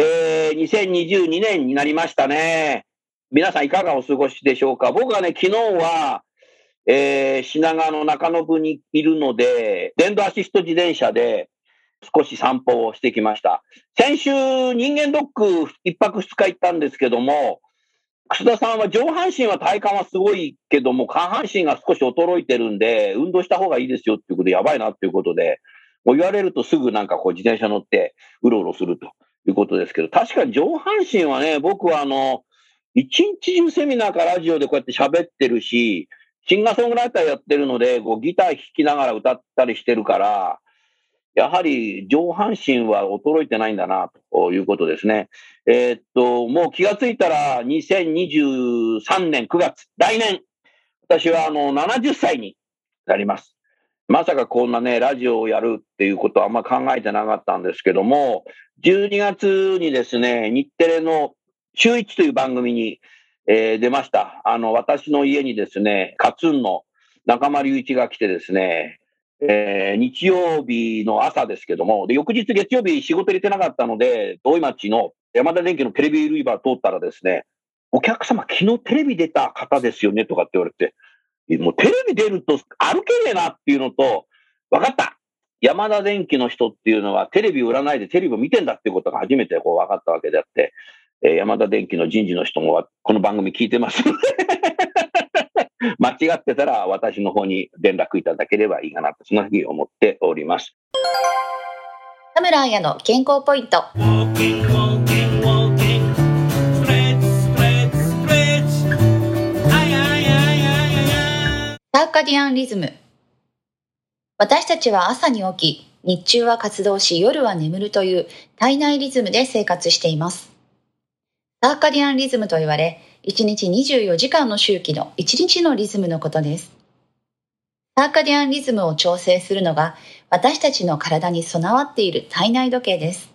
えー、2022年になりましたね。皆さんいかがお過ごしでしょうか？僕はね、昨日は、えー、品川の中野部にいるので、電動アシスト自転車で少し散歩をしてきました。先週、人間ドック一泊二日行ったんですけども、楠田さんは上半身は体幹はすごいけども、下半身が少し衰えてるんで、運動した方がいいですよっていうことで、やばいなっていうことで、もう言われるとすぐなんかこう自転車乗ってうろうろすると。いうことですけど、確かに上半身はね、僕はあの、一日中セミナーかラジオでこうやって喋ってるし、シンガーソングライターやってるので、こうギター弾きながら歌ったりしてるから、やはり上半身は衰えてないんだな、ということですね。えー、っと、もう気がついたら2023年9月、来年、私はあの70歳になります。まさかこんなね、ラジオをやるっていうことはあんま考えてなかったんですけども、12月にですね、日テレの週一という番組に、えー、出ました。あの、私の家にですね、カツンの中丸雄一が来てですね、えー、日曜日の朝ですけども、で、翌日月曜日仕事入れてなかったので、土井町の山田電機のテレビ売り場通ったらですね、お客様、昨日テレビ出た方ですよねとかって言われて、もうテレビ出ると歩けねえなっていうのと、分かった山田電機の人っていうのはテレビ売らないでテレビを見てんだっていうことが初めてこう分かったわけであって、えー、山田電機の人事の人もこの番組聞いてますので 間違ってたら私の方に連絡いただければいいかなと、そのふうに思っております。田村彩の健康ポイント。カディアンリズム私たちは朝に起き、日中は活動し夜は眠るという体内リズムで生活しています。サーカディアンリズムと言われ、1日24時間の周期の1日のリズムのことです。サーカディアンリズムを調整するのが私たちの体に備わっている体内時計です。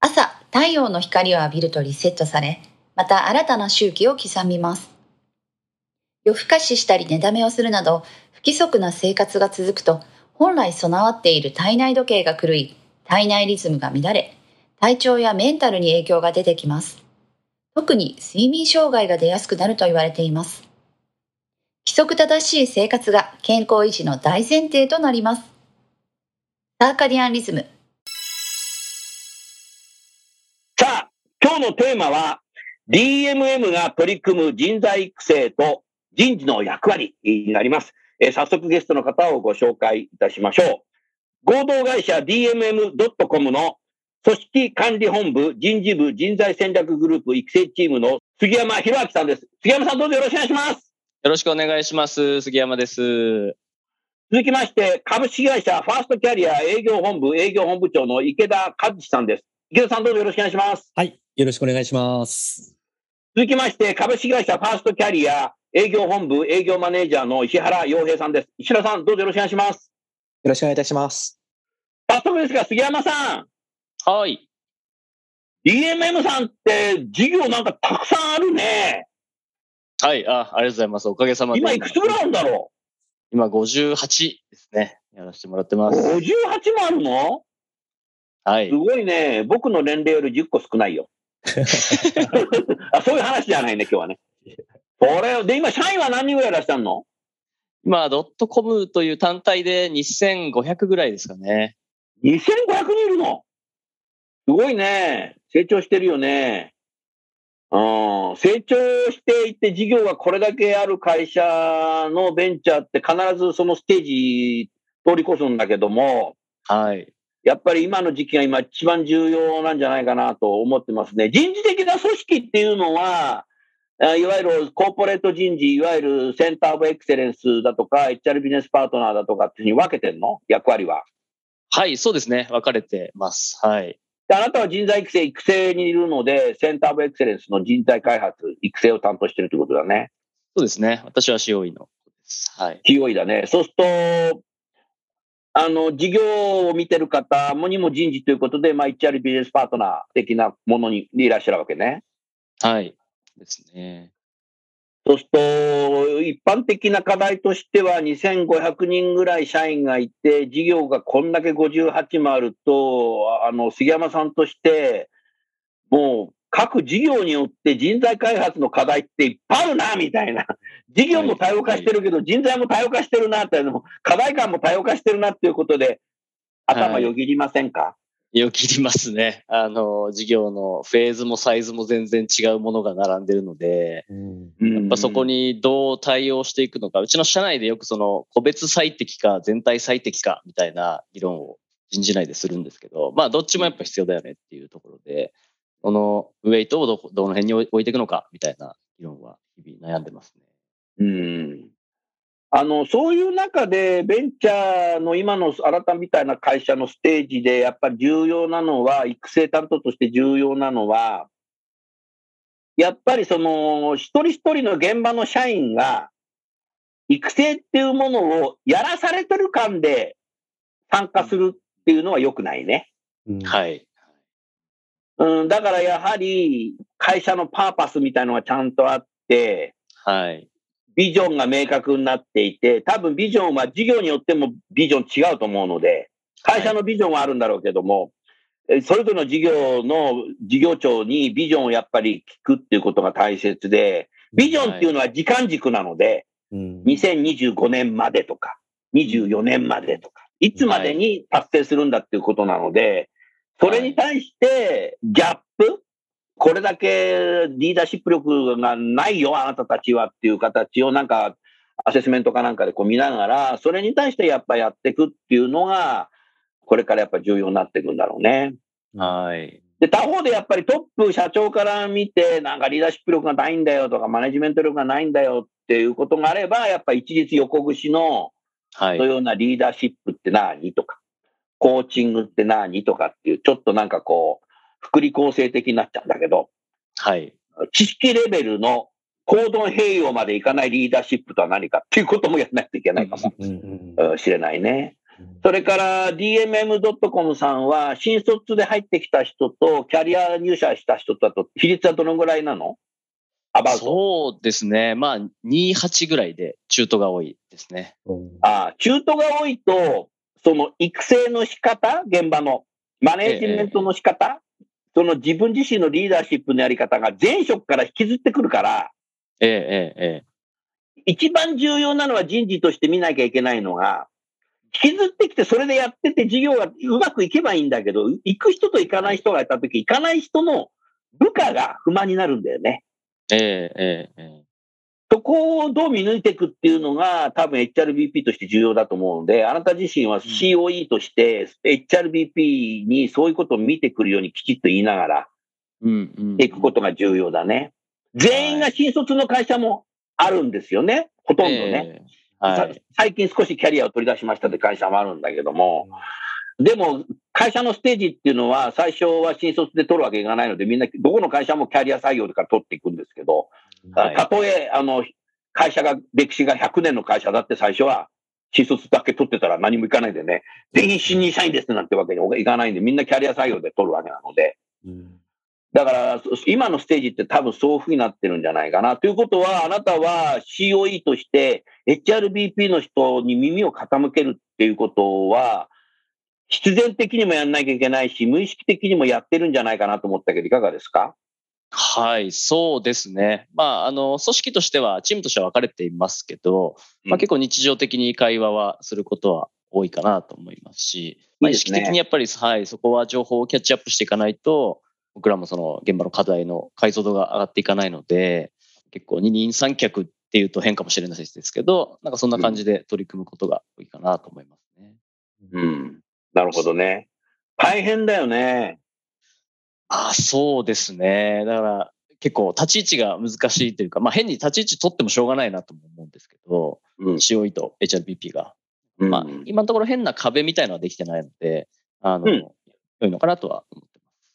朝、太陽の光を浴びるとリセットされ、また新たな周期を刻みます。夜更かししたり寝だめをするなど、不規則な生活が続くと、本来備わっている体内時計が狂い、体内リズムが乱れ、体調やメンタルに影響が出てきます。特に睡眠障害が出やすくなると言われています。規則正しい生活が健康維持の大前提となります。サーカディアンリズム。さあ、今日のテーマは、DMM が取り組む人材育成と人事の役割になります。えー、早速ゲストの方をご紹介いたしましょう。合同会社 DMM.com の組織管理本部人事部人材戦略グループ育成チームの杉山博明さんです。杉山さんどうぞよろしくお願いします。よろしくお願いします。杉山です。続きまして、株式会社ファーストキャリア営業本部営業本部長の池田和志さんです。池田さんどうぞよろしくお願いします。はい。よろしくお願いします。続きまして、株式会社ファーストキャリア営業本部営業マネージャーの石原洋平さんです。石原さん、どうぞよろしくお願いします。よろしくお願いいたします。早速ですが、杉山さん。はい。DMM さんって事業なんかたくさんあるね。はい、あ、ありがとうございます。おかげさまで。今いくつぐらいあるんだろう？今58ですね。やらせてもらってます。58もあるの？はい。すごいね。僕の年齢より10個少ないよ。あそういう話じゃないね、今日はね。これ、で、今、社員は何人ぐらいいらっしゃるの？今、ドットコムという単体で2500ぐらいですかね。2500人いるの？すごいね。成長してるよね。うん、成長していって事業がこれだけある会社のベンチャーって必ずそのステージ通り越すんだけども、はい。やっぱり今の時期が今一番重要なんじゃないかなと思ってますね。人事的な組織っていうのは、あいわゆるコーポレート人事、いわゆるセンターオブエクセレンスだとか、HR ビジネスパートナーだとかっていうふうに分けてんの？役割は。はい、そうですね。分かれてます。はい。であなたは人材育成、育成にいるので、センターオブエクセレンスの人材開発、育成を担当してるということだね。そうですね。私は COE の。はい。TOE だね。そうすると、あの、事業を見てる方もにも人事ということで、まあ、HR ビジネスパートナー的なものにいらっしゃるわけね。はい。ですね。そうすると、一般的な課題としては、2500人ぐらい社員がいて、事業がこんだけ58もあると、あの、杉山さんとして、もう、各事業によって人材開発の課題っていっぱいあるな、みたいな。事業も多様化してるけど、人材も多様化してるな、っていうのも、課題感も多様化してるなっていうことで、頭よぎりませんか、よ切りますね。あの、事業のフェーズもサイズも全然違うものが並んでるので、うん。やっぱそこにどう対応していくのか、うちの社内でよくその個別最適か全体最適かみたいな議論を人事内でするんですけど、まあどっちもやっぱ必要だよねっていうところで、このウェイトをどこどの辺に置いていくのかみたいな議論は日々悩んでますね。うんあのそういう中で、ベンチャーの今の新たみたいな会社のステージで、やっぱり重要なのは、育成担当として重要なのは、やっぱりその一人一人の現場の社員が、育成っていうものをやらされてる感で参加するっていうのは良くないね。うんはい。うん、だからやはり会社のパーパスみたいのがちゃんとあって、はい。ビジョンが明確になっていて、多分ビジョンは事業によってもビジョン違うと思うので、会社のビジョンはあるんだろうけども、えそれぞれの事業の事業長にビジョンをやっぱり聞くっていうことが大切で、ビジョンっていうのは時間軸なので、うん。2025年までとか、24年までとか、いつまでに達成するんだっていうことなので、それに対してギャップ、これだけリーダーシップ力がないよ、あなたたちはっていう形をなんか、アセスメントかなんかでこう見ながら、それに対してやっぱやっていくっていうのが、これからやっぱ重要になっていくんだろうね。はい。で、他方でやっぱりトップ社長から見て、なんかリーダーシップ力がないんだよとか、マネジメント力がないんだよっていうことがあれば、やっぱ一律横串の、はいの。ようなリーダーシップって何とか、コーチングって何とかっていう、ちょっとなんかこう、福利厚生的になっちゃうんだけど、はい。知識レベルの行動併用までいかないリーダーシップとは何かっていうこともやらないといけないかもしれないね。それから DMM.com さんは、新卒で入ってきた人と、キャリア入社した人とだと、比率はどのぐらいなの？そうですね。まあ、28ぐらいで中途が多いですね。うんああ中途が多いと、その育成の仕方、現場の、マネージメントの仕方、その自分自身のリーダーシップのやり方が前職から引きずってくるから、ええ、ええ、え一番重要なのは人事として見なきゃいけないのが、引きずってきてそれでやってて事業がうまくいけばいいんだけど、行く人と行かない人がいたとき、行かない人の部下が不満になるんだよね。え、ええ、ええ、えそこをどう見抜いていくっていうのが多分 HRBP として重要だと思うので、あなた自身は COE として HRBP にそういうことを見てくるようにきちっと言いながら。いくことが重要だね。全員が新卒の会社もあるんですよね。ほとんどね。ええ。はさい。最近少しキャリアを取り出しましたって会社もあるんだけども、でも会社のステージっていうのは最初は新卒で取るわけいかないので、みんなどこの会社もキャリア採用から取っていくんですけど、はいたとえあの会社が、歴史が100年の会社だって最初は新卒だけ取ってたら何もいかないでね、全員新入社員ですなんてわけにいかないんで、みんなキャリア採用で取るわけなので、うん。だから、そ今のステージって多分そういうふうになってるんじゃないかな。ということは、あなたは COE として HRBP の人に耳を傾けるっていうことは、必然的にもやんなきゃいけないし、無意識的にもやってるんじゃないかなと思ったけど、いかがですか？はい、そうですね。まあ、あの、組織としては、チームとしては分かれていますけど、まあ、うん結構日常的に会話はすることは多いかなと思いますし、まあ、意識的にやっぱり、はい、そこは情報をキャッチアップしていかないと、僕らもその現場の課題の解像度が上がっていかないので、結構二人三脚っていうと変かもしれないですけど、なんかそんな感じで取り組むことが多いかなと思いますね。うん。なるほどね。大変だよね。あそうですね。だから結構立ち位置が難しいというか、まあ変に立ち位置取ってもしょうがないなと思うんですけど、うん、COE と HRBP が。うん、まあ今のところ変な壁みたいのはできてないので、あの、うん、良いのかなとは思ってます。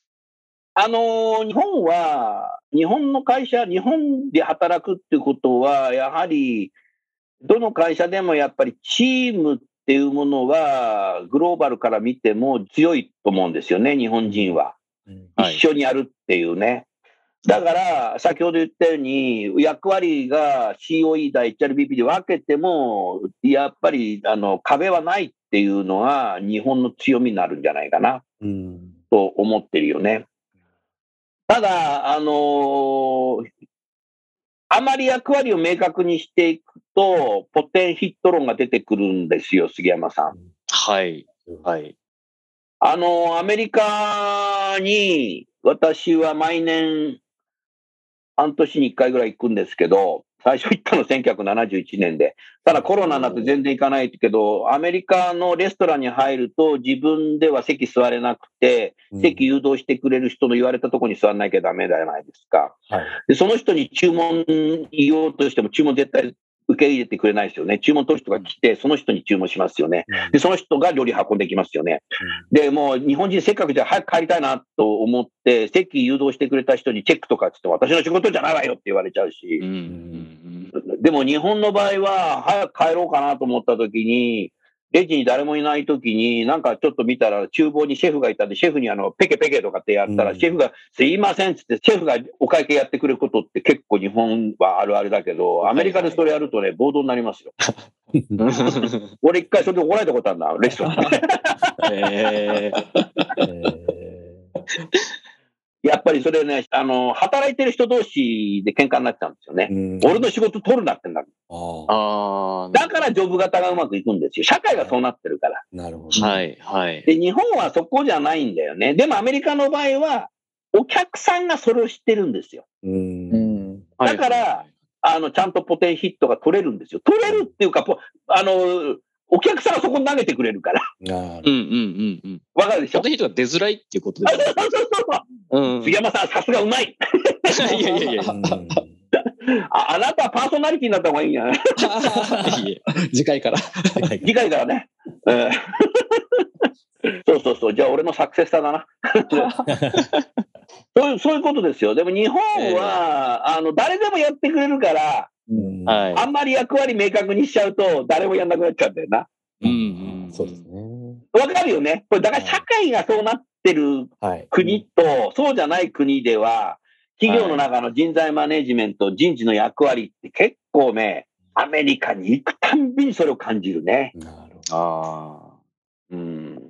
あの、日本は、日本の会社、日本で働くっていうことは、やはり、どの会社でもやっぱりチームっていうものは、グローバルから見ても強いと思うんですよね、日本人は。一緒にやるっていうね。だから、先ほど言ったように、役割が COE だ、HRBP で分けても、やっぱりあの壁はないっていうのは、日本の強みになるんじゃないかな、と思ってるよね。ただ、あのー、あまり役割を明確にしていくと、ポテンヒット論が出てくるんですよ、杉山さん。はい。はい。あの、アメリカに私は毎年半年に1回ぐらい行くんですけど、最初行ったの1971年で。ただコロナになって全然行かないけど、アメリカのレストランに入ると自分では席座れなくて、席誘導してくれる人の言われたところに座らなきゃダメじゃないですか。はい、でその人に注文言おうとしても注文絶対受け入れてくれないですよね。注文取る人が来て、その人に注文しますよね。で、その人が料理運んできますよね。で、もう日本人せっかくじゃ早く帰りたいなと思って、席誘導してくれた人にチェックとかって言って私の仕事じゃないわよって言われちゃうし。でも日本の場合は、早く帰ろうかなと思った時に、レジに誰もいない時に、なんかちょっと見たら、厨房にシェフがいたんで、シェフにあの、ペケペケとかってやったら、うん、シェフが、すいませんっつって、シェフがお会計やってくれることって結構日本はあるあるだけど、アメリカでそれやるとね、暴動になりますよ。俺一回それで怒られたことあるんだ、レストランで。えーやっぱりそれね、あの、働いてる人同士で喧嘩になっちゃうんですよね。俺の仕事取るなってなる。あだからジョブ型がうまくいくんですよ。社会がそうなってるから。なるほど。はい、はい。で、日本はそこじゃないんだよね。でもアメリカの場合は、お客さんがそれを知ってるんですよ。うんだから、あの、ちゃんとポテンヒットが取れるんですよ。取れるっていうか、あの、お客さんはそこに投げてくれるから。うんうんうんうん。わかるでしょ？ポテンヒットが出づらいっていうことですそうそうそううん、杉山さん、さすがうまい。いやいやいや。ああなたパーソナリティになった方がいいんじゃない次回から。次回からね。そうそうそう。じゃあ俺のサクセスタだな。そういうそういうことですよ。でも日本は、えー、あの誰でもやってくれるから、うんあんまり役割明確にしちゃうと誰もやんなくなっちゃうんだよな。うん、うん、そうですね。わかるよね。これだから社会がそうなっってる国と、そうじゃない国では、企業の中の人材マネジメント、人事の役割って結構ね、アメリカに行くたんびにそれを感じるね。なるほど。ああ。うん。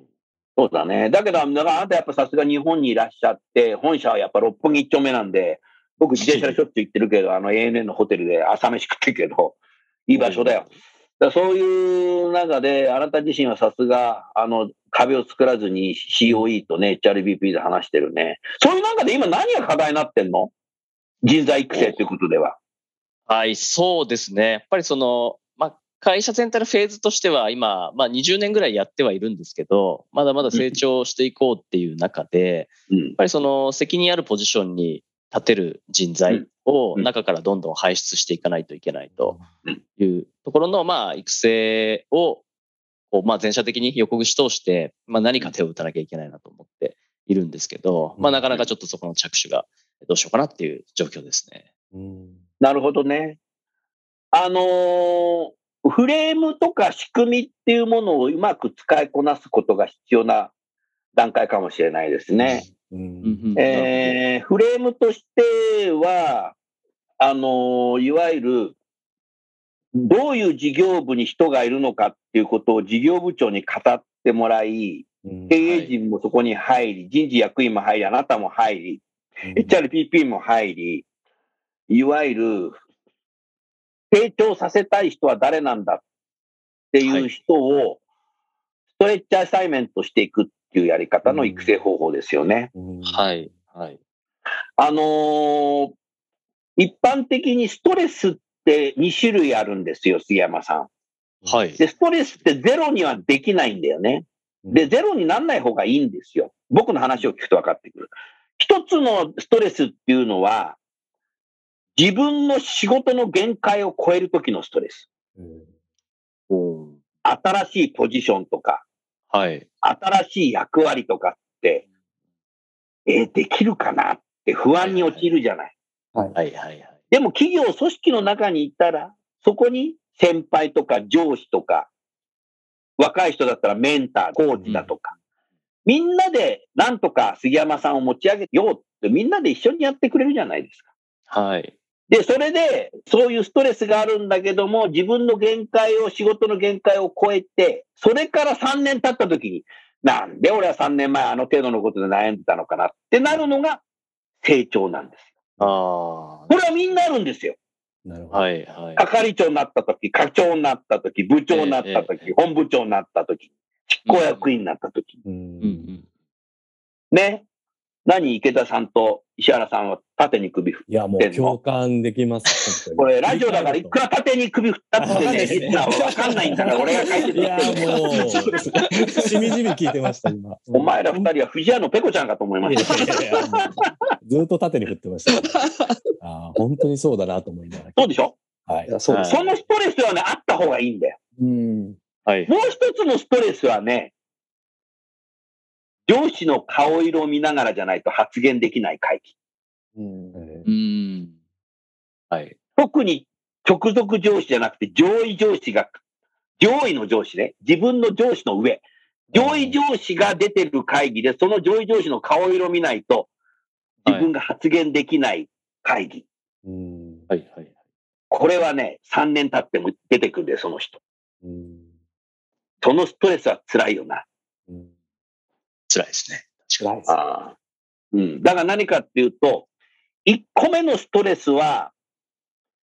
そうだね。だけど、だからあなたやっぱさすが日本にいらっしゃって、本社はやっぱ六本木一丁目なんで、僕自転車でしょっちゅう行ってるけど、あの ANN のホテルで朝飯食ってるけど、いい場所だよ。だそういう中で、あなた自身はさすが、あの、壁を作らずに COE とね、HRBP で話してるね。そういう中で今何が課題になってんの？人材育成ということでは。はい、そうですね。やっぱりその、まあ、会社全体のフェーズとしては今、まあ20年ぐらいやってはいるんですけど、まだまだ成長していこうっていう中で、うん、やっぱりその責任あるポジションに立てる人材を中からどんどん輩出していかないといけないというところの、まあ、育成を、まあ、全社的に横串通して、まあ、何か手を打たなきゃいけないなと思っているんですけど、まあ、なかなかちょっとそこの着手がどうしようかなっていう状況ですね。なるほどね。あのー、フレームとか仕組みっていうものをうまく使いこなすことが必要な段階かもしれないですね。えー、フレームとしては、あのいわゆる、どういう事業部に人がいるのかっていうことを事業部長に語ってもらい、経営陣もそこに入り、人事役員も入り、あなたも入り、HRPP も入り、いわゆる、成長させたい人は誰なんだっていう人をトレッチアサイメントしていくっていうやり方の育成方法ですよね。うんはい。はい。あのー一般的にストレスって2種類あるんですよ、杉山さん。はい。で、ストレスってゼロにはできないんだよね。で、ゼロにならない方がいいんですよ。僕の話を聞くと分かってくる。一つのストレスっていうのは、自分の仕事の限界を超える時のストレス。うん新しいポジションとか、はい。新しい役割とかって、えーできるかなって不安に陥るじゃない。はい。はい。はい。でも企業組織の中にいたら、そこに先輩とか上司とか、若い人だったらメンター、コーチだとか、みんなでなんとか杉山さんを持ち上げようってみんなで一緒にやってくれるじゃないですか。はい。で、それで、そういうストレスがあるんだけども、自分の限界を、仕事の限界を超えて、それから3年経った時に、なんで俺は3年前あの程度のことで悩んでたのかなってなるのが成長なんです。ああ。これはみんなあるんですよ。なるほど。はい。はい。係長になった時、課長になった時、部長になったええ時、本部長になった時、執行役員になった時。うんうんうん。ね。何池田さんと石原さんは縦に首振っいや、もう共感できます。これ、ラジオだからいくら縦に首振ったってね、リスナーはわかんないんだから、俺が解説いてるもう、そうしみじみ聞いてました、今。お前ら二人は藤屋のペコちゃんかと思いまいやした。ずっと縦に振ってました、ああ、本当にそうだなと思いながら。そうでしょはいい。やそうですそのストレスはね、あった方がいいんだよ。うん。はい。もう一つのストレスはね、上司の顔色を見ながらじゃないと発言できない会議。うんうん。はい。特に直属上司じゃなくて上位上司が、上位の上司ね、自分の上司の上、上位上司が出てる会議で、その上位上司の顔色を見ないと、自分が発言できない会議。うん。はい。はい。これはね、3年経っても出てくるんだよ、その人。うん。そのストレスは辛いよな。うん辛いですね。辛いです。ああうん。だから何かっていうと、1個目のストレスは、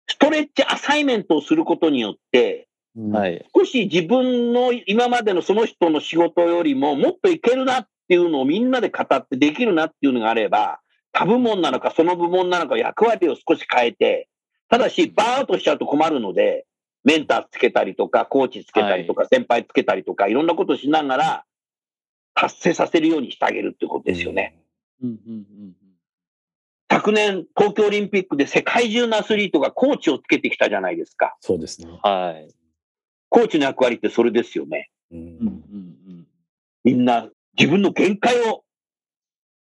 ストレッチアサイメントをすることによって、はい。少し自分の今までのその人の仕事よりももっといけるなっていうのをみんなで語ってできるなっていうのがあれば、他部門なのかその部門なのか役割を少し変えて、ただしバーンとしちゃうと困るので、メンターつけたりとか、コーチつけたりとか、先輩つけたりとか、いろんなことをしながら、達成させるようにしてあげるってことですよね。。うん。うん。うん。昨年、東京オリンピックで世界中のアスリートがコーチをつけてきたじゃないですか。そうですね。はい。コーチの役割ってそれですよね。うんうん。うん。みんな自分の限界を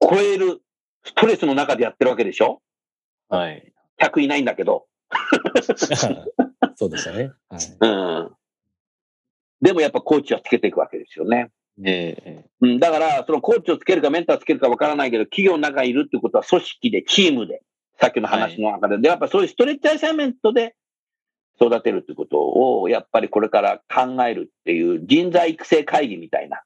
超えるストレスの中でやってるわけでしょ？はい。?100 いないんだけど。そうでしたね。はい。うん。でもやっぱコーチはつけていくわけですよね。ええ。うん、だから、そのコーチをつけるかメンターつけるかわからないけど、企業の中にいるってことは組織で、チームで、さっきの話の中で、でやっぱそういうストレッチアサイメントで育てるってことを、やっぱりこれから考えるっていう人材育成会議みたいな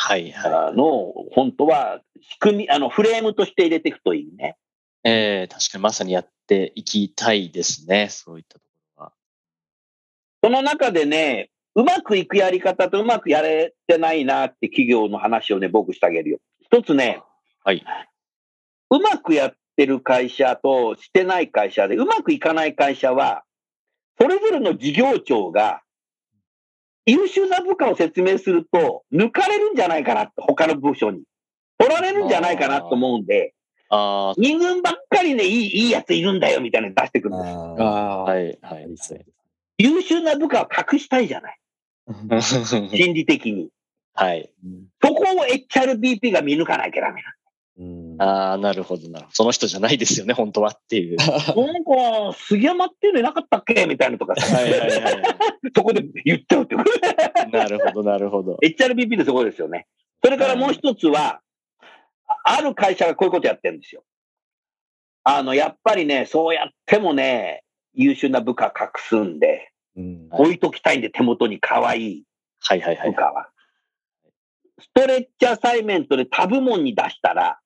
はい。はあのを、本当は仕組み、あの、フレームとして入れていくといいね。い。ええ、確かにまさにやっていきたいですね。そういったところは。その中でね、うまくいくやり方とうまくやれてないなって企業の話をね、僕してあげるよ。一つね、はい。うまくやってる会社としてない会社で、うまくいかない会社は、それぞれの事業長が優秀な部下を説明すると、抜かれるんじゃないかなって、他の部署に。取られるんじゃないかなと思うんで、あ二軍ばっかりね、いい、いいやついるんだよ、みたいなの出してくるんです。ああ。はい。はあ、いです。優秀な部下は隠したいじゃない。心理的に。はい。そこを HRBP が見抜かなきゃダメうん。ああ、なるほどなるほど。その人じゃないですよね、本当はっていう。なんか、杉山っていうのいなかったっけみたいなのとかさ、はいはいはい。そこで言っちゃうってこと。なるほど、なるほど。HRBP でそこですよね。それからもう一つは、あある会社がこういうことやってるんですよ。あの、やっぱりね、そうやってもね、優秀な部下隠すんで、置いときたいんで手元に可愛いはいはいはい部。下は。ストレッチアサイメントで他部門に出したら、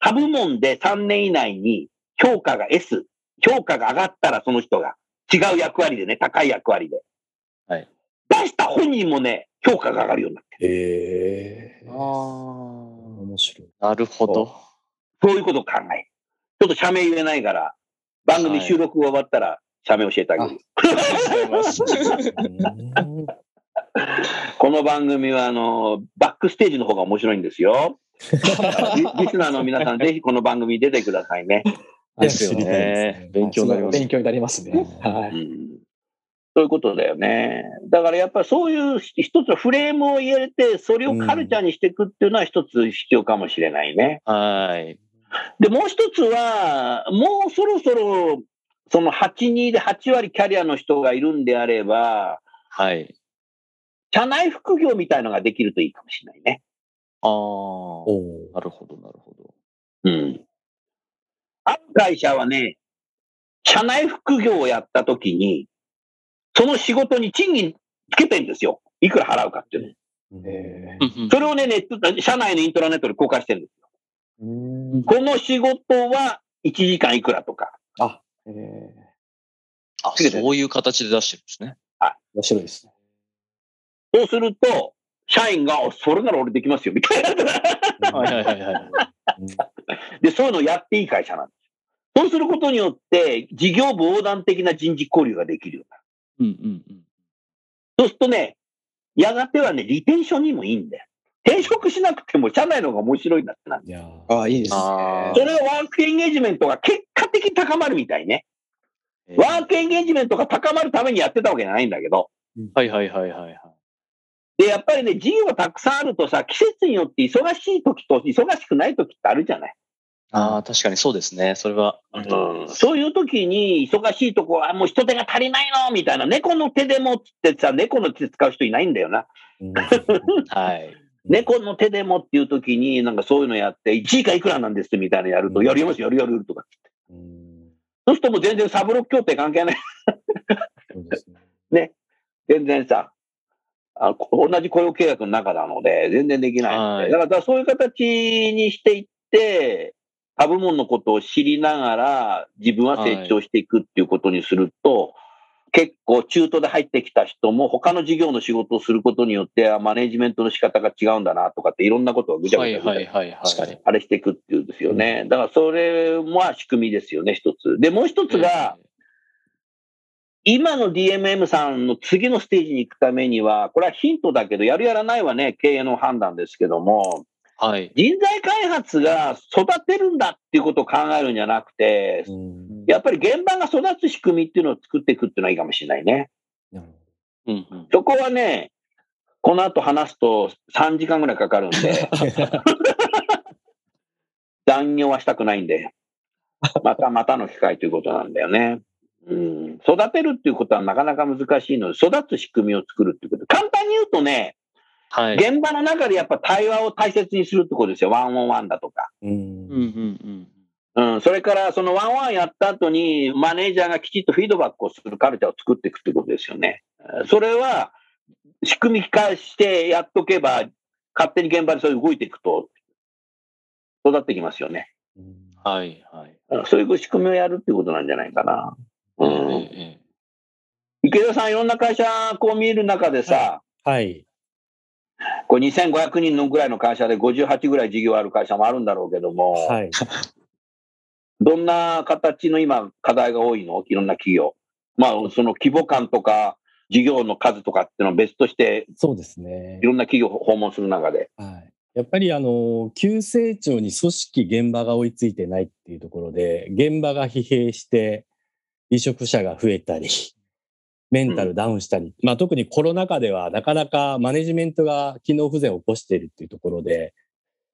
他部門で3年以内に評価が S、評価が上がったらその人が違う役割でね、高い役割で。はい出した本人もね、評価が上がるようになってる。ええああ。面白い。なるほど。そういうことを考える。ちょっと社名言えないから、番組収録が終わったら社名教えてあげる。この番組は、あの、バックステージの方が面白いんですよ。リリスナーの皆さん、ぜひこの番組に出てくださいね。ですよねね。勉強になります。勉強になりますね。はい。うんそういうことだよね。だからやっぱりそういう一つのフレームを入れて、それをカルチャーにしていくっていうのは一つ必要かもしれないね。はい。で、もう一つは、もうそろそろ、その82で8割キャリアの人がいるんであれば、はい。社内副業みたいのができるといいかもしれないね。ああ。なるほど、なるほど。うん。ある会社はね、社内副業をやったときに、その仕事に賃金つけてんですよ。いくら払うかっていうの。えうんうんそれをね、ネット、社内のイントラネットで公開してるんですよ。ーうんこの仕事は1時間いくらとか。あ、えあ、つけてるそういう形で出してるんですね。ー、面白いですね。そうすると、社員が、おそれなら俺できますよ、みたいな。はいはいはいはい。で、そういうのをやっていい会社なんですよ。そうすることによって、事業部横断的な人事交流ができるようになる。うんうんうん。そうするとね、やがてはね、リテンションにもいいんだよ。転職しなくても社内の方が面白いんだってなる。いやーあいいですね。あそれはワークエンゲージメントが結果的に高まるみたいね。ワークエンゲージメントが高まるためにやってたわけじゃないんだけど。はいはいはいはいはい。で、やっぱりね、事業がたくさんあるとさ、季節によって忙しい時と忙しくない時ってあるじゃない。ああ、確かにそうですね。それはあると思います。そういう時に忙しいとこはもう人手が足りないのみたいな、猫の手でもってさ、猫の手使う人いないんだよな。うん はい。猫の手でもっていう時に、なんかそういうのやって、1時間いくらなんですみたいなのやると、うん。やります、やるやるとか。うん。そうするともう全然サブロック協定関係ない。そうですね。全然さ、あこ同じ雇用契約の中なので、全然できないだからそういう形にしていって、他部門のことを知りながら自分は成長していくっていうことにすると、結構中途で入ってきた人も他の事業の仕事をすることによって、あマネジメントの仕方が違うんだなとかっていろんなことがぐちゃぐはいちゃ。あれしていくっていうんですよね。だからそれも仕組みですよね、一つ。で、もう一つが、今の DMM さんの次のステージに行くためには、これはヒントだけど、やるやらないはね、経営の判断ですけども、はい。人材開発が育てるんだっていうことを考えるんじゃなくて、うんやっぱり現場が育つ仕組みっていうのを作っていくっていうのはいいかもしれないね。うんうん。そこはね、この後話すと3時間ぐらいかかるんで、残業はしたくないんで、またまたの機会ということなんだよね。うん、育てるっていうことはなかなか難しいので、育つ仕組みを作るっていうこと。簡単に言うとね、はい。現場の中でやっぱ対話を大切にするってことですよ。ワンオンワンだとか。どうんうんうんうん、それからそのワンオンワンやった後にマネージャーがきちっとフィードバックをするカルチャーを作っていくってことですよね。えーそれは仕組み化してやっとけば、勝手に現場でそういう動いていくと育ってきますよね。うんはいはい。うんそういう仕組みをやるってことなんじゃないかな。うん、ええ池田さん、いろんな会社こう見る中でさ、はい。これ2500人のぐらいの会社で58ぐらい事業ある会社もあるんだろうけども、はい。どんな形の今課題が多いの？いろんな企業。まあ、その規模感とか、事業の数とかっていうのは別として、そうですねい。ろんな企業を訪問する中で。はい。やっぱりあの、急成長に組織、現場が追いついてないっていうところで、現場が疲弊して、離職者が増えたり、メンタルダウンしたり、まあ特にコロナ禍ではなかなかマネジメントが機能不全を起こしているっていうところで、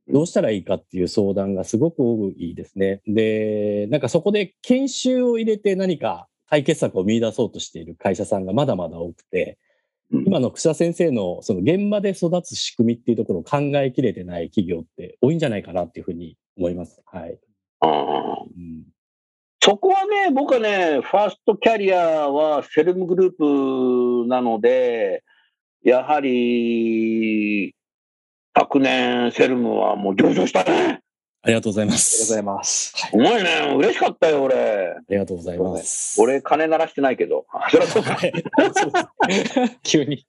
どうしたらいいかっていう相談がすごく多いですね。で、なんかそこで研修を入れて何か解決策を見出そうとしている会社さんがまだまだ多くて、うん今の草先生のその現場で育つ仕組みっていうところを考えきれてない企業って多いんじゃないかなっていうふうに思います。はい。うんうん、そこはね、僕はね、ファーストキャリアはセルムグループなので、やはり、昨年セルムはもう上場したね。ありがとうございまありがとうございす。ます。すごいね。嬉しかったよ、俺。ありがとうございます。俺、金鳴らしてないけど。そりゃそうか。急に。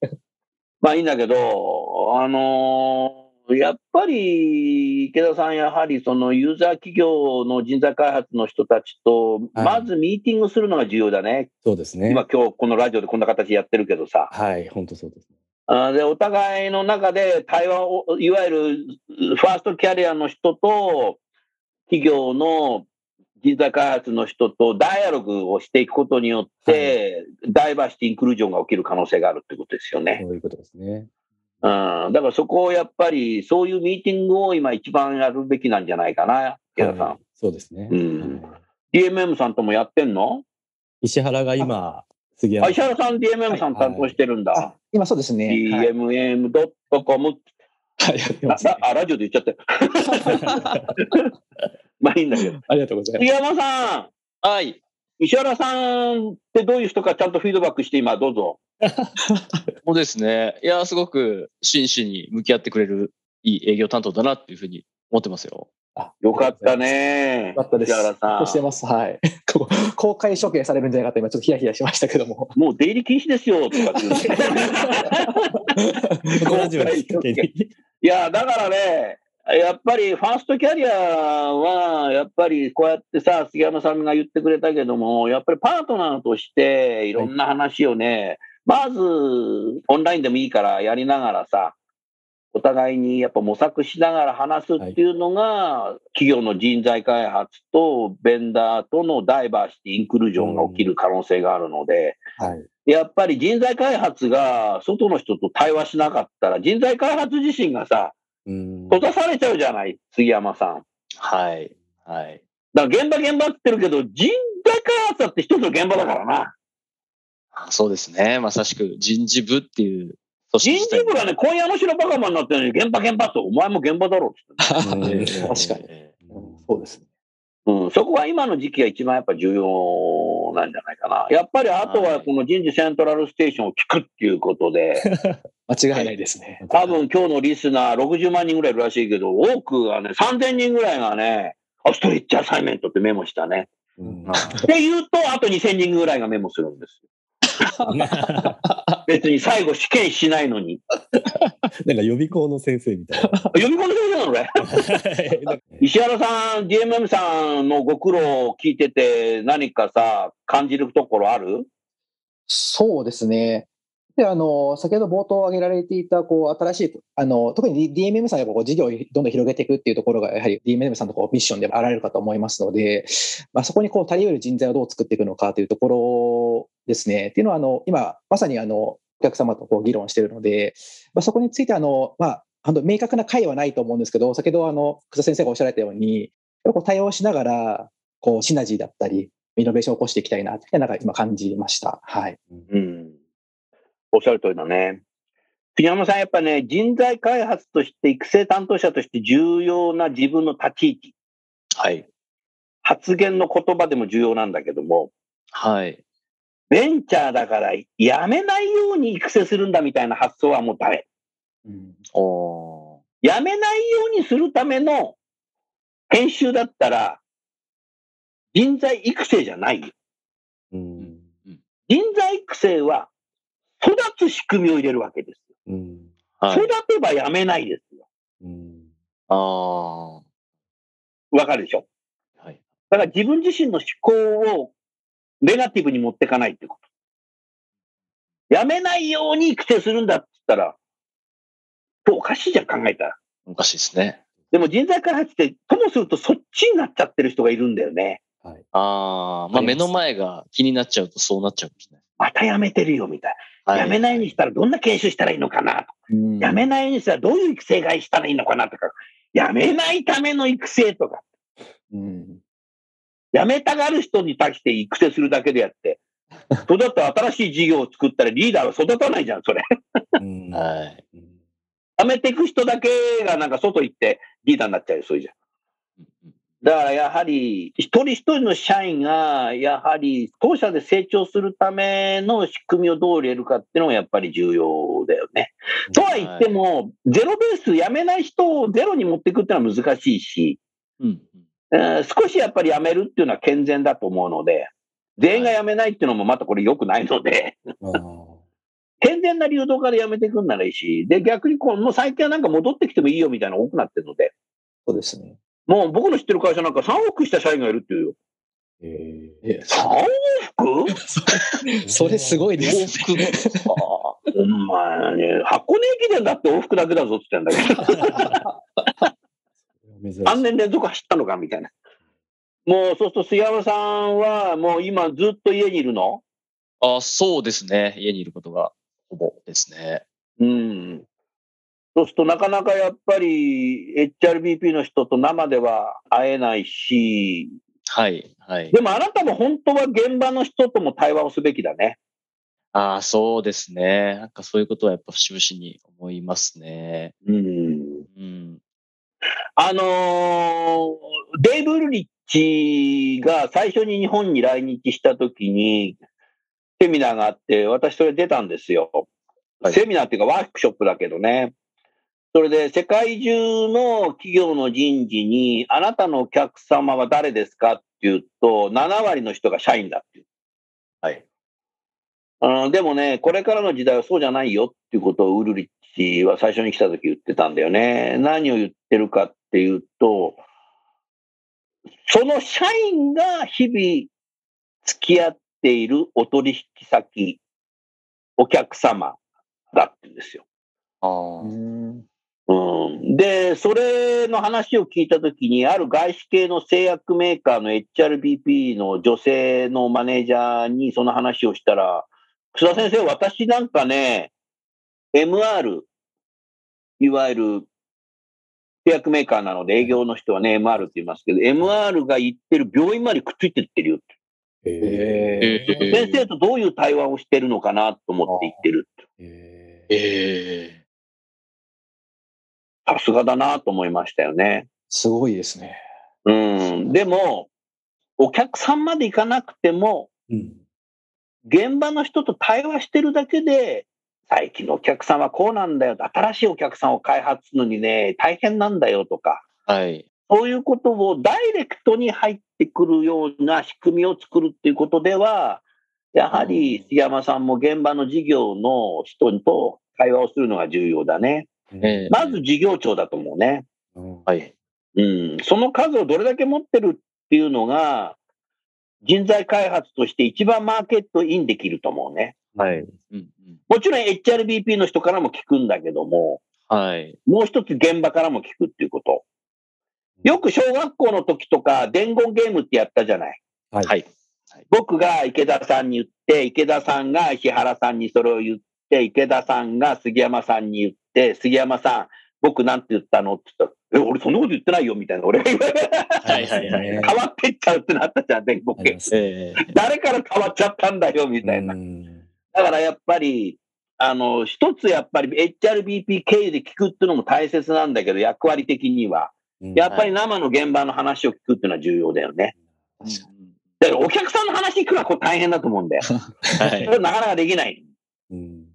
まあいいんだけど、あのーやっぱり池田さん、やはりそのユーザー企業の人材開発の人たちと、はいまずミーティングするのが重要だね。そうですね。今、今日このラジオでこんな形でやってるけどさ。はい、本当そうです。あで、お互いの中で対話を、いわゆるファーストキャリアの人と、企業の人材開発の人とダイアログをしていくことによって、ダイバーシティ・インクルージョンが起きる可能性があるってことですよね。そういうことですね。うん、だからそこをやっぱり、そういうミーティングを今一番やるべきなんじゃないかな、池田さん。はいそうですね。うんはい DMM さんともやってんの？石原が今、杉山あ石原さん DMM さん担当してるんだ。あ今そうですね。はい DMM.com はい、やってあますねあ、ラジオで言っちゃったよ。まあいいんだけど。ありがとうございます。杉山さん、はい。石原さんってどういう人かちゃんとフィードバックして今どうぞ。そうですね。いや、すごく真摯に向き合ってくれるいい営業担当だなっていうふうに思ってますよ。あよかった。ねよかったです。石原さん。してます。はい。こう公開処刑されるんじゃないかと今ちょっとヒヤヒヤしましたけども。もう出入り禁止ですよとかって。いや、だからね、やっぱりファーストキャリアは、やっぱりこうやってさ、杉山さんが言ってくれたけども、やっぱりパートナーとしていろんな話をね、まずオンラインでもいいからやりながらさ、お互いにやっぱ模索しながら話すっていうのが、企業の人材開発とベンダーとのダイバーシティ、インクルージョンが起きる可能性があるので、はい。やっぱり人材開発が外の人と対話しなかったら、人材開発自身がさ、うん閉ざされちゃうじゃない、杉山さん。はい。はい。だから現場現場って言ってるけど、人材開発だって一つの現場だからな。あそうですね。まさしく人事部っていう人事部がね、今夜の白バカマンになってるのに、現場現場と、お前も現場だろうって 確かに。ええうんそうですね。うん、そこは今の時期が一番やっぱ重要なんじゃないかな。やっぱりあとはこの人事セントラルステーションを聞くっていうことで、間違いないですね。多分今日のリスナー60万人ぐらいいるらしいけど、多くはね、3000人ぐらいがね、あストレッチアサイメントってメモしたね。うんまあって言うと、あと2000人ぐらいがメモするんですよ。別に最後試験しないのに。なんか予備校の先生みたいな。呼び込んでくれたのね。石原さん、DMM さんのご苦労を聞いてて、何かさ、感じるところある？そうですね。で、あの、先ほど冒頭挙げられていた、こう、新しい、あの、特に DMM さんがこう事業をどんどん広げていくっていうところが、やはり DMM さんのこうミッションであられるかと思いますので、まあ、そこにこう、足り得る人材をどう作っていくのかというところですね。っていうのは、あの、今、まさにあの、お客様とこう議論しているので、まあ、そこについて、あの、まあ、あの明確な解はないと思うんですけど、先ほど、あの、草先生がおっしゃられたように、こう対応しながら、こう、シナジーだったり、イノベーションを起こしていきたいなって、なんか今感じました。はい。うん。おっしゃる通りだね。杉山さん、やっぱね、人材開発として、育成担当者として重要な自分の立ち位置、はい。発言の言葉でも重要なんだけども、はい。ベンチャーだからやめないように育成するんだみたいな発想はもうダメ。うんやめないようにするための研修だったら、人材育成じゃないよ。うん人材育成は育つ仕組みを入れるわけですよ。うんはい。育てばやめないですよ。うんああ。わかるでしょ？はい。だから自分自身の思考をネガティブに持っていかないってこと。やめないように育成するんだって言ったら、おかしいじゃん、考えたら。おかしいですね。でも人材開発って、ともするとそっちになっちゃってる人がいるんだよね。ああ。まあ目の前が気になっちゃうとそうなっちゃうんですね。またやめてるよ、みたいな。はいやめないようにしたらどんな研修したらいいのかなとか、うんやめないようにしたらどういう育成がしたらいいのかなとか、やめないための育成とか、うんやめたがる人に対して育成するだけでやって、それだったら新しい事業を作ったらリーダーは育たないじゃん、それ。うんはい。めていく人だけがなんか外行ってリーダーになっちゃうよ、そういうじゃん。だからやはり、一人一人の社員が、やはり当社で成長するための仕組みをどう入れるかっていうのがやっぱり重要だよね。とは言っても、ゼロベースやめない人をゼロに持っていくっていうのは難しいし、うん。えー少しやっぱりやめるっていうのは健全だと思うので、全員がやめないっていうのもまたこれ良くないので、健全然な流動からやめてくんならいいし、で、逆にこう、もう最近はなんか戻ってきてもいいよみたいなの多くなってるので、そうですね。もう僕の知ってる会社なんか3億した社員がいるっていうよ。ええ3億 それすごいです。往復か。お前ね、箱根駅伝だって往復だけだぞって言ってんだけど、3年連続走ったのかみたいな。もう、そうすると杉山さんはもう今ずっと家にいるの？あ、そうですね。家にいることがほぼですね。うん。そうするとなかなかやっぱり HRBP の人と生では会えないし、はい、はい。でもあなたも本当は現場の人とも対話をすべきだね。ああ、そうですね。なんかそういうことはやっぱ節々に思いますね。うん。うん。あのーデイブ・ウルリッチが最初に日本に来日した時に、セミナーがあって、私それ出たんですよ。はいセミナーっていうかワークショップだけどね。それで世界中の企業の人事に、あなたのお客様は誰ですかっていうと、7割の人が社員だっていう。はい。うんでもね、これからの時代はそうじゃないよっていうことをウルリッチは最初に来た時言ってたんだよね。何を言ってるかっていうと、その社員が日々付き合っているお取引先、お客様だってんですよ。ああ。うんうん、で、それの話を聞いたときに、ある外資系の製薬メーカーの HRBP の女性のマネージャーにその話をしたら、楠田先生、私なんかね、MR、いわゆる製薬メーカーなので営業の人はね、MR って言いますけど、MR が言ってる病院までくっついてってるよって。えええ先生とどういう対話をしてるのかなと思って言ってるって。ーえーええさすがだなと思いましたよね。すごいですね。うん。でも、お客さんまで行かなくても、うん現場の人と対話してるだけで、最近のお客さんはこうなんだよ。新しいお客さんを開発するのにね、大変なんだよとか、はい。そういうことをダイレクトに入ってくるような仕組みを作るっていうことでは、やはり杉山さんも現場の事業の人と会話をするのが重要だね。ええまず事業長だと思うね。うんはい。うん、その数をどれだけ持ってるっていうのが、人材開発として一番マーケットインできると思うね。はい。うんうん。もちろん HRBP の人からも聞くんだけども、はい。もう一つ現場からも聞くっていうこと。よく小学校の時とか伝言ゲームってやったじゃない。はいはい。僕が池田さんに言って、池田さんが石原さんにそれを言って、池田さんが杉山さんに言って、杉山さん、僕なんて言ったのって言ったら、え、俺そんなこと言ってないよみたいな。俺が言われはいはいはい変わってっちゃうってなったじゃん、全国ええ誰から変わっちゃったんだよ、みたいな。うんだからやっぱり、あの、一つやっぱり HRBP 経由で聞くっていうのも大切なんだけど、役割的には。やっぱり生の現場の話を聞くっていうのは重要だよね。うんだからお客さんの話聞くのは大変だと思うんだよ。はいそれ。なかなかできない。うん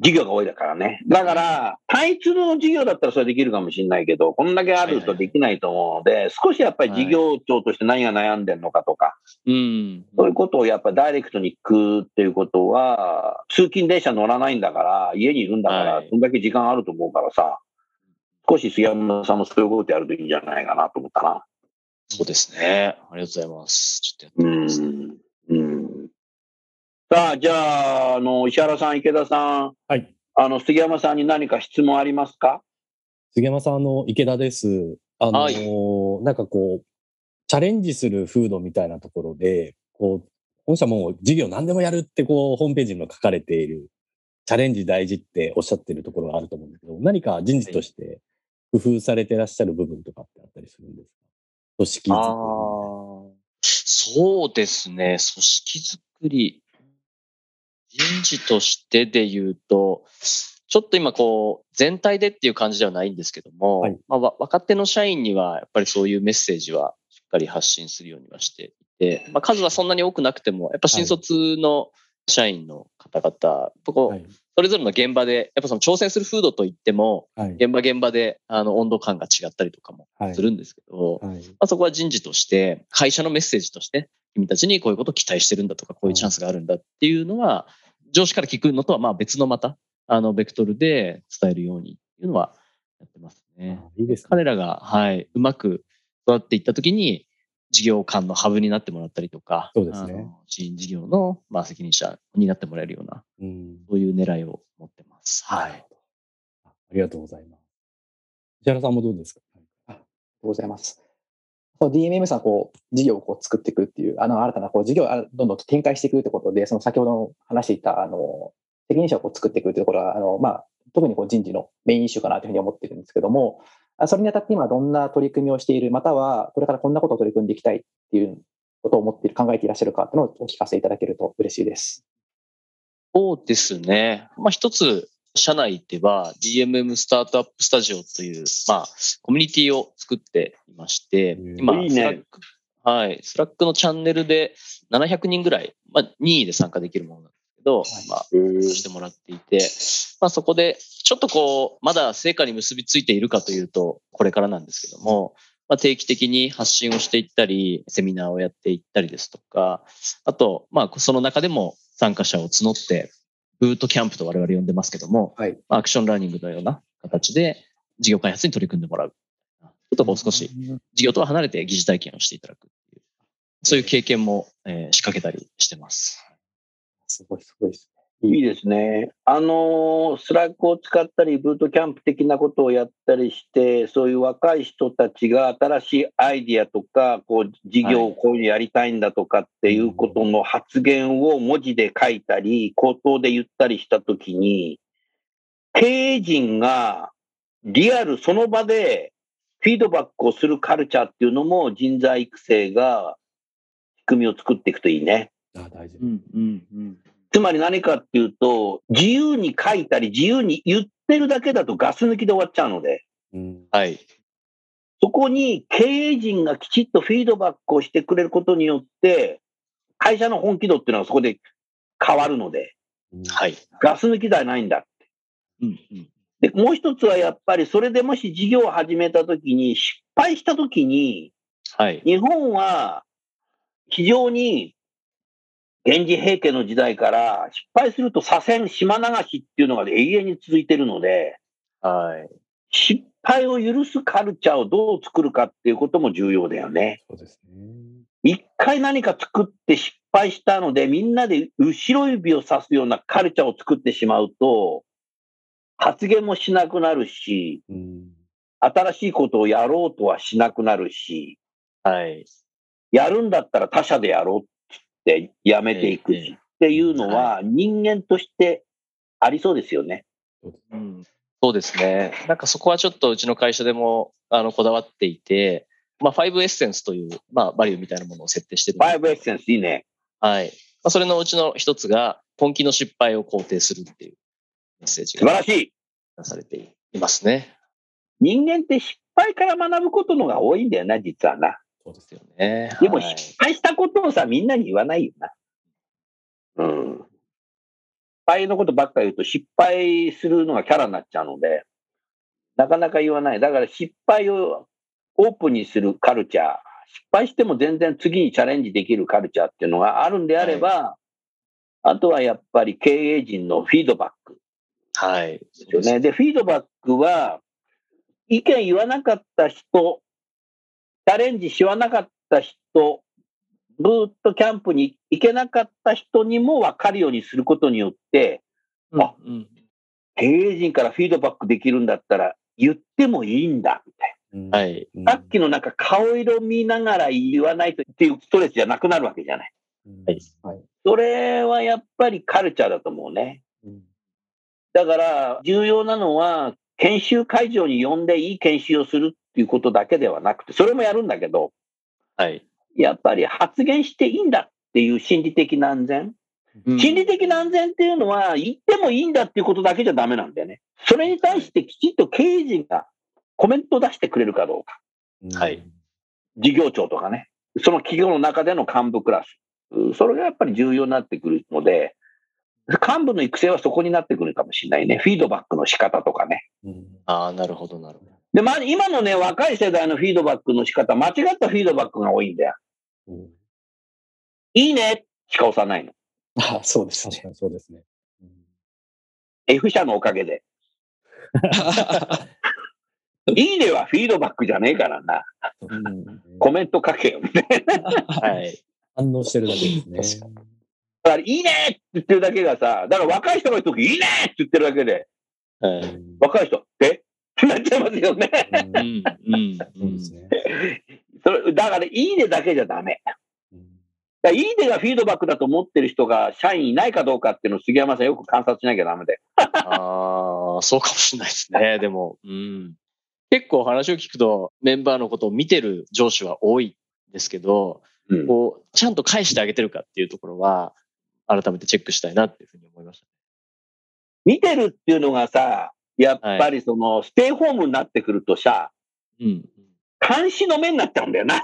事業が多いだからね。だから、単一の事業だったらそれできるかもしれないけど、こんだけあるとできないと思うので、少しやっぱり事業長として何が悩んでるのかとか、うん。そういうことをやっぱりダイレクトに聞くっていうことは、通勤電車乗らないんだから、家にいるんだから、はいそんだけ時間あると思うからさ、少し杉山さんもそういうことやるといいんじゃないかなと思ったな。そうですね。ありがとうございます。ちょっとやってみます。うん。うん。さあ、じゃあ、あの、石原さん、池田さん、はい。あの、杉山さんに何か質問ありますか？杉山さん、あの、池田です。あの、はいなんかこう、チャレンジする風土みたいなところで、こう、御社も事業何でもやるって、こう、ホームページにも書かれている、チャレンジ大事っておっしゃってるところがあると思うんですけど、何か人事として工夫されてらっしゃる部分とかってあったりするんですか？組織あ作あ。そうですね。組織づくり。人事としてで言うと、ちょっと今こう、全体でっていう感じではないんですけども、はいまあ、わ若手の社員にはやっぱりそういうメッセージはしっかり発信するようにはしていて、まあ、数はそんなに多くなくても、やっぱ新卒の社員の方々、やっぱこうはい。それぞれの現場で、やっぱその挑戦する風土といっても、はい。現場現場であの温度感が違ったりとかもはいするんですけど、はい。まあ、そこは人事として、会社のメッセージとして、君たちにこういうことを期待してるんだとか、こういうチャンスがあるんだっていうのは、上司から聞くのとはまあ別のまた、あの、ベクトルで伝えるようにっていうのはやってますね。あいいですね。彼らが、はい、うまく育っていったときに、事業間のハブになってもらったりとか、そうですね新事業の、まあ、責任者になってもらえるような、うん。そういう狙いを持ってます。はい。あありがとうございます。石原さんもどうですか？ありがとうございます。DMM さん、こう、事業をこう作っていくっていう、あの、新たなこう事業をどんどん展開していくってことで、その先ほど話していた、あの、責任者をこう作っていくっていうところは、あの、まあ、特にこう人事の main issue かなというふうに思ってるんですけども、それにあたって今どんな取り組みをしている、またはこれからこんなことを取り組んでいきたいっていうことを思っている、考えていらっしゃるかっていうのをお聞かせいただけると嬉しいです。そうですね。まあ、一つ、社内では DMM スタートアップスタジオという、まあ、コミュニティを作っていまして今、スラック、はい、スラックのチャンネルで700人ぐらい、まあ、任意で参加できるものなんですけど、まあ、させてもらっていて、まあ、そこで、ちょっとこう、まだ成果に結びついているかというと、これからなんですけども、まあ、定期的に発信をしていったり、セミナーをやっていったりですとか、あと、まあ、その中でも参加者を募って、ブートキャンプと我々呼んでますけども、はい。まあアクションラーニングのような形で事業開発に取り組んでもらう。ちょっとこう少し事業とは離れて疑似体験をしていただくっていう、そういう経験も、えー仕掛けたりしてます。すごい、すごいですいいですね。あのースラックを使ったり、ブートキャンプ的なことをやったりして、そういう若い人たちが新しいアイディアとか、こう、事業をこういうのやりたいんだとかっていうことの発言を文字で書いたり、口頭で言ったりしたときに、経営陣がリアルその場でフィードバックをするカルチャーっていうのも人材育成が仕組みを作っていくといいね。あ大事。ん、うん、うん。つまり何かっていうと、自由に書いたり、自由に言ってるだけだとガス抜きで終わっちゃうので、うん。はい。そこに経営陣がきちっとフィードバックをしてくれることによって、会社の本気度っていうのはそこで変わるので、うんはい。ガス抜きではないんだ。うん、うん。で、もう一つはやっぱりそれでもし事業を始めたときに、失敗したときに、はい。日本は非常に源氏平家の時代から失敗すると左遷島流しっていうのが永遠に続いてるので、はい。失敗を許すカルチャーをどう作るかっていうことも重要だよね。そうですね。一回何か作って失敗したので、みんなで後ろ指を指すようなカルチャーを作ってしまうと、発言もしなくなるし、うん。新しいことをやろうとはしなくなるし、はい。やるんだったら他社でやろうってやめていくっていうのは人間としてありそうですよね。そうですうん、そうですね。なんかそこはちょっとうちの会社でも、あの、こだわっていて、まあ、5エッセンスという、まあ、バリューみたいなものを設定してるんですけど。5エッセンスいいね。はい。まあ、それのうちの一つが、本気の失敗を肯定するっていうメッセージが素晴らしい。出されていますね。人間って失敗から学ぶことのが多いんだよな、実はな。そうですよね。でもはい失敗したことをさ、みんなに言わないよな。うん。失敗のことばっか言うと失敗するのがキャラになっちゃうので、なかなか言わない。だから失敗をオープンにするカルチャー、失敗しても全然次にチャレンジできるカルチャーっていうのがあるんであれば、あとはやっぱり経営陣のフィードバックはい。ですよね。で、フィードバックは、意見言わなかった人、チャレンジしわなかった人、ブートキャンプに行けなかった人にも分かるようにすることによって、あうんうん経営陣からフィードバックできるんだったら言ってもいいんだ、みたいうんはい。うんな。さっきのなんか顔色見ながら言わないとっていうストレスじゃなくなるわけじゃない。はいそれはやっぱりカルチャーだと思うね。うんだから、重要なのは、研修会場に呼んでいい研修をするっていうことだけではなくて、それもやるんだけど、はい。やっぱり発言していいんだっていう心理的な安全。心理的な安全っていうのは、言ってもいいんだっていうことだけじゃダメなんだよね。それに対してきちっと経営陣がコメントを出してくれるかどうか。うんはい事業長とかね。その企業の中での幹部クラス。うんそれがやっぱり重要になってくるので、幹部の育成はそこになってくるかもしれないね。フィードバックの仕方とかね。うんああ、なるほど、なるほど。で、まあ、今のね、若い世代のフィードバックの仕方、間違ったフィードバックが多いんだよ。うんいいねしか押さないの。あそうですね。確かにそうですね。F 社のおかげで。いいねはフィードバックじゃねえからな。コメント書けよ、みたいな。はい。反応してるだけですね。だから、いいねって言ってるだけがさ、だから若い人が言うとき、いいねって言ってるだけで、はい。若い人、え？ってなっちゃいますよね。うん、うん、そうですね。それだから、いいねだけじゃダメ。うんだいいねがフィードバックだと思ってる人が社員いないかどうかっていうのを杉山さんよく観察しなきゃダメで。ああ、そうかもしれないですね。でも、うん。結構話を聞くと、メンバーのことを見てる上司は多いんですけど、うんこう、ちゃんと返してあげてるかっていうところは、改めてチェックしたいなっていうふうに思いまし見てるっていうのがさ、やっぱりその、ステイホームになってくるとさ、た。うん。監視の目になっちゃうんだよな。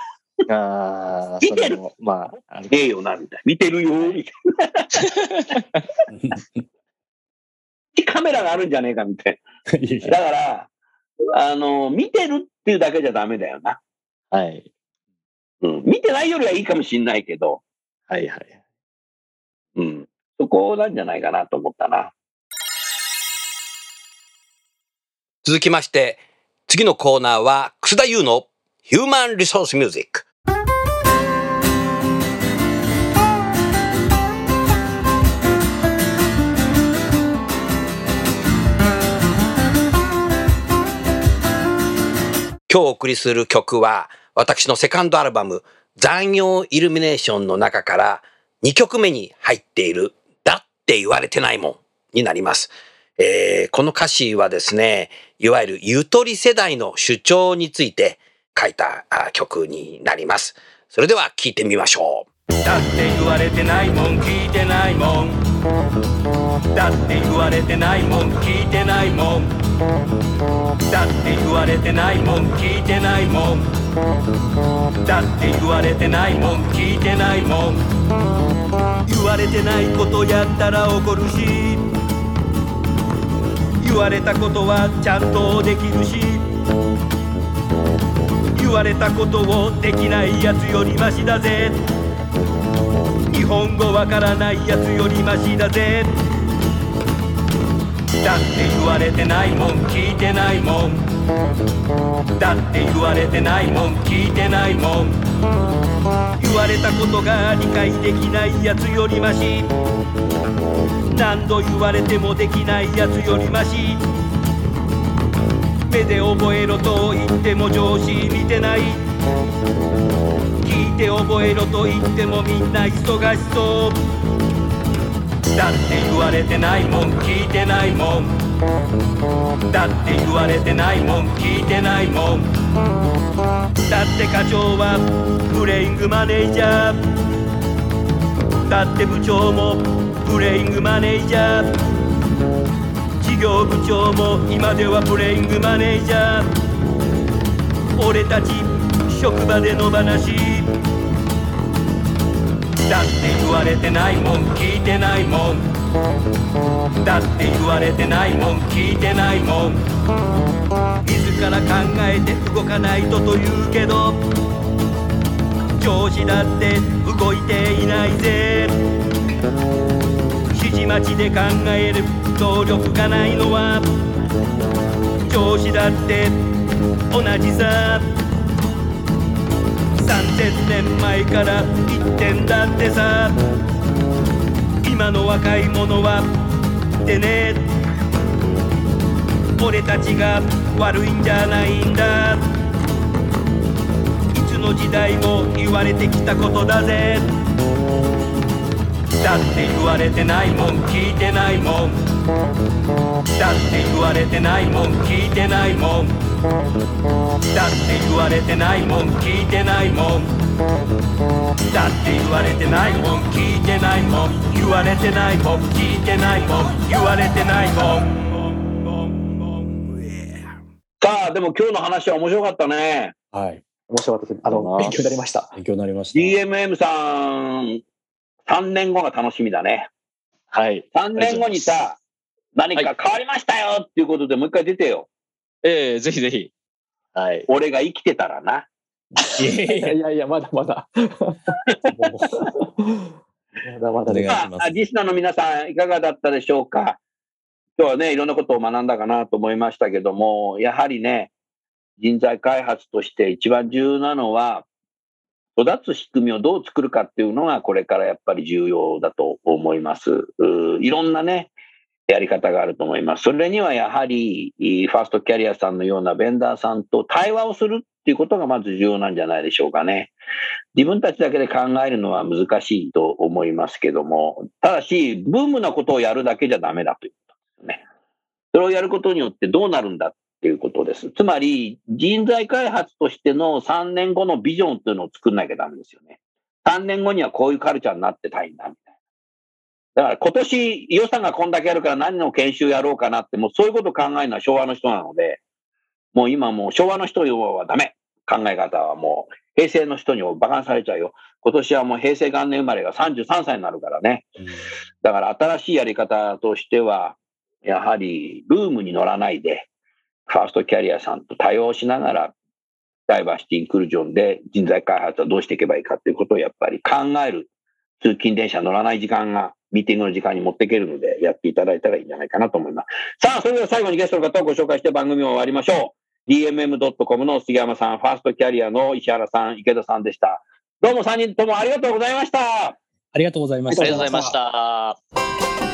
ああ、見てるまあ、ねえよな、みたいな。見てるよ、みたいな。カメラがあるんじゃねえか、みたいいな。だから、あの、見てるっていうだけじゃダメだよな。はい。うん。見てないよりはいいかもしんないけど、はいはい。うん。そこなんじゃないかなと思ったな。続きまして、次のコーナーは、楠田優のヒューマンリソースミュージック。今日お送りする曲は、私のセカンドアルバム、残業イルミネーションの中から2曲目に入っている、だって言われてないもんになります。えーこの歌詞はですね、いわゆるゆとり世代の主張について書いた曲になります。それでは聴いてみましょう。だって言われてないもん聞いてないもんだって言われてないもん聞いてないもんだって言われてないもん聞いてないもんだって言われてないもん聞いてないもん言われてないことやったら怒るし。言われたことはちゃんとできるし。言われたことをできないやつよりマシだぜ。日本語わからないやつよりマシだぜ。だって言われてないもん聞いてないもん。だって言われてないもん聞いてないもん。言われたことが理解できないやつよりマシ。何度言われてもできないやつよりマシ。目で覚えろと言っても上司見てない。聞いて覚えろと言ってもみんな忙しそう。だって言われてないもん。聞いてないもん。だって言われてないもん。聞いてないもん。だって課長はプレイングマネージャーだって部長もプレイングマネージャー事業部長も今ではプレイングマネージャー。俺たち職場での話だって言われてないもん聞いてないもん。だって言われてないもん聞いてないもん。自ら考えて動かないとと言うけど上司だって動いていないぜ。指示待ちで考える能力がないのは上司だって同じさ。3000年前から言ってんだってさ。今の若い者はってね。俺たちが悪いんじゃないんだ。いつの時代も言われてきたことだぜ。だって言われてないもん聞いてないもん。だって言われてないもん聞いてないもん。だって言われてないもん聞いてないもん。だって言われてないもん聞いてないもん。言われてないもん聞いてないもん。言われてないもん。でも今日の話は面白かったね。はい。面白かったです。あの、勉強になりました。勉強になりました。DMM さん、3年後が楽しみだね。はい。3年後にさ、何か変わりましたよっていうことでもう一回出てよ。ええぜひぜひ。はい。俺が生きてたらな。いやいやいやまだまだ。まだまだですお願いしますあリスナーの皆さん、いかがだったでしょうか？今日はね、いろんなことを学んだかなと思いましたけども、やはりね、人材開発として一番重要なのは、育つ仕組みをどう作るかっていうのがこれからやっぱり重要だと思います。いろんなね、やり方があると思います。それにはやはり、ファーストキャリアさんのようなベンダーさんと対話をするっていうことがまず重要なんじゃないでしょうかね。自分たちだけで考えるのは難しいと思いますけども、ただし、ブームなことをやるだけじゃダメだという。それをやることによってどうなるんだっていうことです。つまり、人材開発としての3年後のビジョンというのを作んなきゃダメですよね。3年後にはこういうカルチャーになってたいんだみたいな。だから今年予算がこんだけあるから何の研修やろうかなって、もうそういうことを考えるのは昭和の人なので、もう今もう昭和の人はダメ。考え方はもう平成の人にも馬鹿にされちゃうよ。今年はもう平成元年生まれが33歳になるからね。だから新しいやり方としては、やはりブームに乗らないで、ファーストキャリアさんと対応しながら、ダイバーシティインクルージョンで人材開発はどうしていけばいいかっていうことをやっぱり考える通勤電車乗らない時間がミーティングの時間に持っていけるので、やっていただいたらいいんじゃないかなと思います。さあ、それでは最後にゲストの方をご紹介して番組を終わりましょう。dmm.com の杉山さん、ファーストキャリアの石原さん、池田さんでした。どうも3人ともありがとうございました。ありがとうございました。ありがとうございました。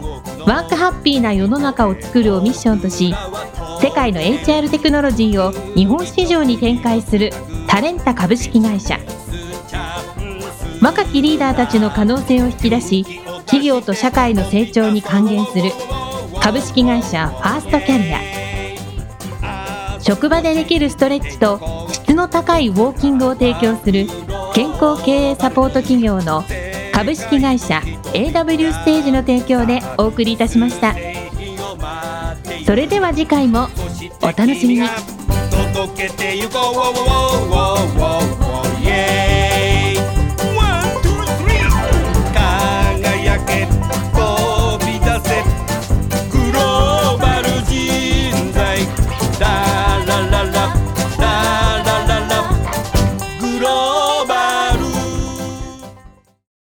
ワークハッピーな世の中を作るをミッションとし世界の HR テクノロジーを日本市場に展開するタレンタ株式会社。若きリーダーたちの可能性を引き出し企業と社会の成長に還元する株式会社ファーストキャリア。職場でできるストレッチと質の高いウォーキングを提供する健康経営サポート企業の株式会社 AW ステージの提供でお送りいたしました。それでは次回もお楽しみに。届けてゆこう。